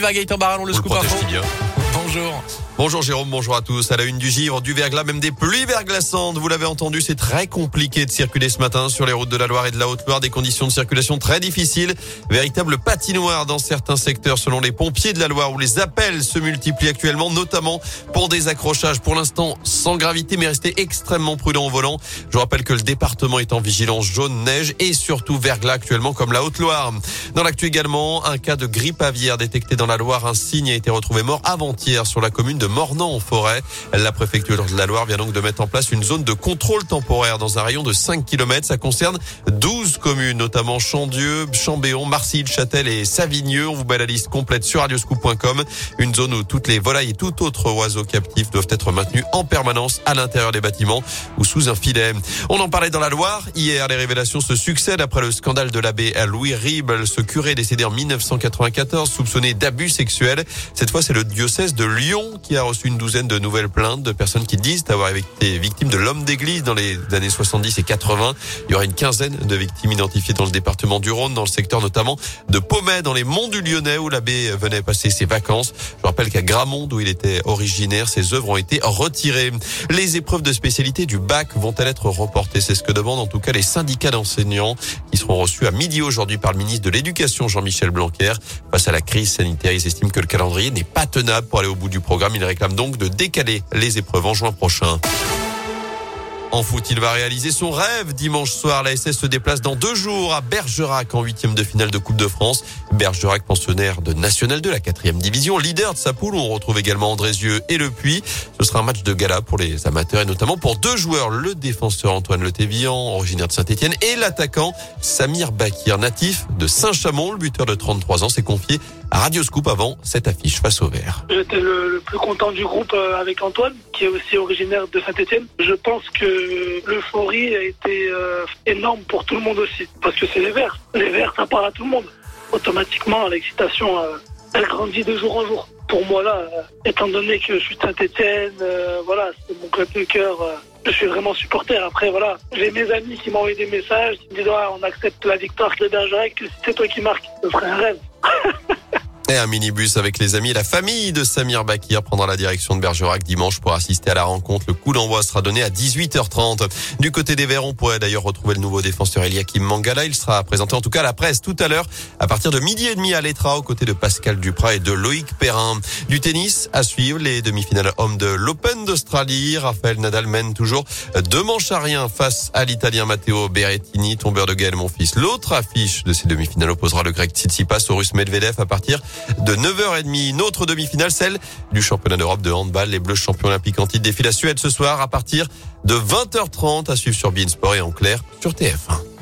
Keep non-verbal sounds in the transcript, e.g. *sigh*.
va Gaëtan Barallon, le On le scoop info. Bonjour. Bonjour Jérôme, bonjour à tous. À la une du givre, du verglas, même des pluies verglaçantes. Vous l'avez entendu, c'est très compliqué de circuler ce matin sur les routes de la Loire et de la Haute-Loire. Des conditions de circulation très difficiles. Véritable patinoire dans certains secteurs selon les pompiers de la Loire où les appels se multiplient actuellement, notamment pour des accrochages. Pour l'instant, sans gravité, mais restez extrêmement prudent au volant. Je vous rappelle que le département est en vigilance jaune, neige et surtout verglas actuellement comme la Haute-Loire. Dans l'actu également, un cas de grippe aviaire détecté dans la Loire. Un signe a été retrouvé mort avant-hier sur la commune de Mornan en forêt. La préfecture de la Loire vient donc de mettre en place une zone de contrôle temporaire dans un rayon de 5 km. Ça concerne 12 communes, notamment Chandieu, Chambéon, Marcille, Châtel et Savigneux. On vous met la liste complète sur radioscoop.com. Une zone où toutes les volailles et tout autre oiseau captif doivent être maintenus en permanence à l'intérieur des bâtiments ou sous un filet. On en parlait dans la Loire. Hier, les révélations se succèdent après le scandale de l'abbé Louis Ribel, ce curé décédé en 1994, soupçonné d'abus sexuels. Cette fois, c'est le diocèse de Lyon qui a reçu une douzaine de nouvelles plaintes de personnes qui disent avoir été victimes de l'homme d'église dans les années 70 et 80. Il y aura une quinzaine de victimes identifiées dans le département du Rhône, dans le secteur notamment de Pommet, dans les monts du Lyonnais, où l'abbé venait passer ses vacances. Je rappelle qu'à Gramont, d'où il était originaire, ses œuvres ont été retirées. Les épreuves de spécialité du bac vont-elles être reportées? C'est ce que demandent en tout cas les syndicats d'enseignants qui seront reçus à midi aujourd'hui par le ministre de l'Éducation, Jean-Michel Blanquer. Face à la crise sanitaire, ils estiment que le calendrier n'est pas tenable pour aller au bout du programme. Ils réclament donc de décaler les épreuves en juin prochain. En foot, il va réaliser son rêve. Dimanche soir, la SS se déplace dans deux jours à Bergerac en huitième de finale de Coupe de France. Bergerac, pensionnaire de National 2, la quatrième division, leader de sa poule. On retrouve également Andrézieux et Le Puy. Ce sera un match de gala pour les amateurs et notamment pour deux joueurs. Le défenseur Antoine Le Tévian, originaire de Saint-Etienne, et l'attaquant Samir Bakir, natif de Saint-Chamond. Le buteur de 33 ans s'est confié à Radio Scoop avant cette affiche face au vert. J'étais le, le plus content du groupe euh, avec Antoine, qui est aussi originaire de Saint-Etienne. Je pense que l'euphorie a été euh, énorme pour tout le monde aussi, parce que c'est les Verts. Les Verts, ça parle à tout le monde. Automatiquement, l'excitation, euh, elle grandit de jour en jour. Pour moi, là, euh, étant donné que je suis Saint-Etienne, euh, voilà, c'est mon club de cœur. euh, je suis vraiment supporter. Après, voilà, j'ai mes amis qui envoyé des messages, qui me disent on accepte la victoire de Bergerac, que c'est toi qui marques, ce serait un rêve. *laughs* Et un minibus avec les amis et la famille de Samir Bakir prendra la direction de Bergerac dimanche pour assister à la rencontre. Le coup d'envoi sera donné à 18h30. Du côté des Verts, on pourrait d'ailleurs retrouver le nouveau défenseur Eliakim Mangala. Il sera présenté en tout cas à la presse tout à l'heure à partir de midi et demi à l'Etra aux côtés de Pascal Duprat et de Loïc Perrin. Du tennis à suivre les demi-finales hommes de l'Open d'Australie. Raphaël Nadal mène toujours deux manches à rien face à l'Italien Matteo Berrettini, tombeur de Gaël Monfils. L'autre affiche de ces demi-finales opposera le grec Tsitsipas au russe Medvedev à partir de 9h30. Une autre demi-finale, celle du championnat d'Europe de handball. Les Bleus champions olympiques titre défilent à Suède ce soir à partir de 20h30 à suivre sur Bein Sport et en clair sur TF1.